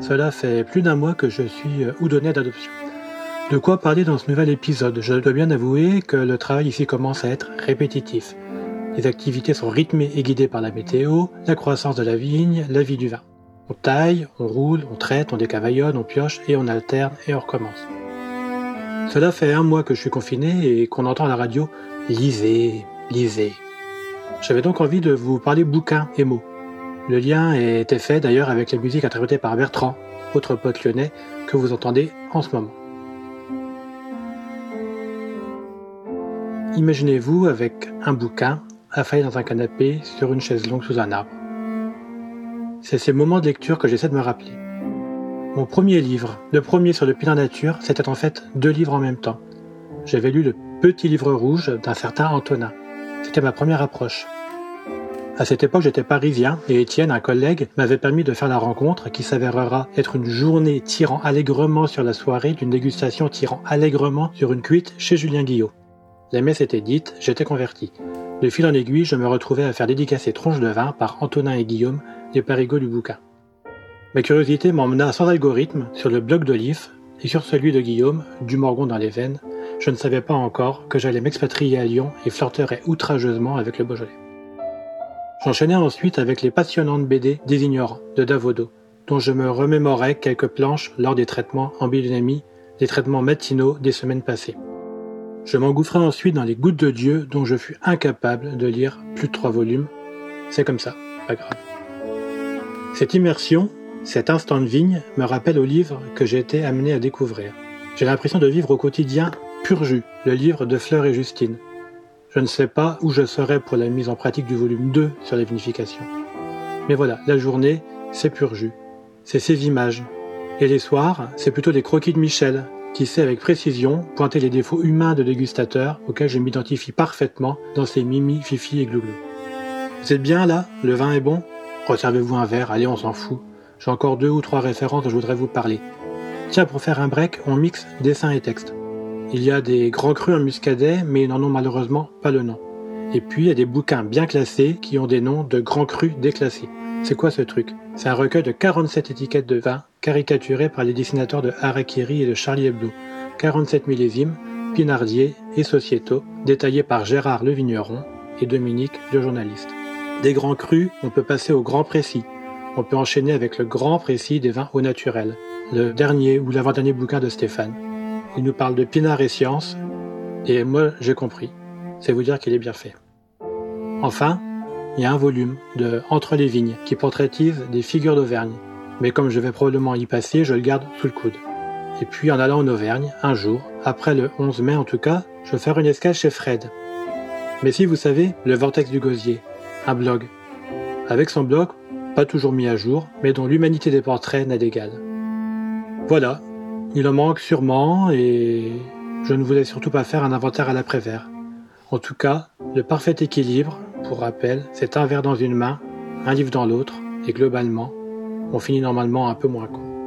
cela fait plus d'un mois que je suis euh, houdonné d'adoption. De quoi parler dans ce nouvel épisode? Je dois bien avouer que le travail ici commence à être répétitif. Les activités sont rythmées et guidées par la météo, la croissance de la vigne, la vie du vin. On taille, on roule, on traite, on décavaillonne, on pioche et on alterne et on recommence. Cela fait un mois que je suis confiné et qu'on entend à la radio lisez, lisez. J'avais donc envie de vous parler bouquins et mots. Le lien était fait d'ailleurs avec la musique interprétée par Bertrand, autre pote lyonnais, que vous entendez en ce moment. Imaginez-vous avec un bouquin affalé dans un canapé sur une chaise longue sous un arbre. C'est ces moments de lecture que j'essaie de me rappeler. Mon premier livre, le premier sur le pied nature, c'était en fait deux livres en même temps. J'avais lu le petit livre rouge d'un certain Antonin. C'était ma première approche. À cette époque, j'étais parisien et Étienne, un collègue, m'avait permis de faire la rencontre qui s'avérera être une journée tirant allègrement sur la soirée d'une dégustation tirant allègrement sur une cuite chez Julien Guillot. La messe était dite, j'étais converti. De fil en aiguille, je me retrouvais à faire dédicacer tronches de vin par Antonin et Guillaume, les parigots du bouquin. Ma curiosité m'emmena sans algorithme sur le blog d'Olive et sur celui de Guillaume, du Morgon dans les veines. Je ne savais pas encore que j'allais m'expatrier à Lyon et flirterais outrageusement avec le Beaujolais. J'enchaînais ensuite avec les passionnantes BD des ignorants de Davodo, dont je me remémorais quelques planches lors des traitements en biodynamie, des traitements matinaux des semaines passées. Je m'engouffrais ensuite dans les gouttes de Dieu dont je fus incapable de lire plus de trois volumes. C'est comme ça, pas grave. Cette immersion, cet instant de vigne, me rappelle au livre que j'ai été amené à découvrir. J'ai l'impression de vivre au quotidien Pur Jus, le livre de Fleur et Justine, je ne sais pas où je serai pour la mise en pratique du volume 2 sur la vinification. Mais voilà, la journée, c'est pur jus. C'est ces images. Et les soirs, c'est plutôt des croquis de Michel, qui sait avec précision pointer les défauts humains de dégustateur auxquels je m'identifie parfaitement dans ces mimi, fifi et glouglou. Vous êtes bien là? Le vin est bon? Reservez-vous un verre, allez on s'en fout. J'ai encore deux ou trois références dont je voudrais vous parler. Tiens, pour faire un break, on mixe dessin et texte. Il y a des grands crus en muscadet, mais ils n'en ont malheureusement pas le nom. Et puis il y a des bouquins bien classés qui ont des noms de grands crus déclassés. C'est quoi ce truc? C'est un recueil de 47 étiquettes de vin caricaturées par les dessinateurs de Harakiri et de Charlie Hebdo. 47 millésimes, Pinardier et Societo, détaillés par Gérard le vigneron et Dominique le journaliste. Des grands crus, on peut passer au grand précis. On peut enchaîner avec le grand précis des vins au naturel, le dernier ou l'avant-dernier bouquin de Stéphane. Il nous parle de Pinard et science, et moi j'ai compris. C'est vous dire qu'il est bien fait. Enfin, il y a un volume de Entre les vignes qui portraitise des figures d'Auvergne. Mais comme je vais probablement y passer, je le garde sous le coude. Et puis en allant en Auvergne, un jour, après le 11 mai en tout cas, je vais faire une escale chez Fred. Mais si vous savez, le Vortex du Gosier, un blog. Avec son blog, pas toujours mis à jour, mais dont l'humanité des portraits n'a d'égal. Voilà, il en manque sûrement et je ne voulais surtout pas faire un inventaire à l'après-vert. En tout cas, le parfait équilibre, pour rappel, c'est un verre dans une main, un livre dans l'autre, et globalement, on finit normalement un peu moins con.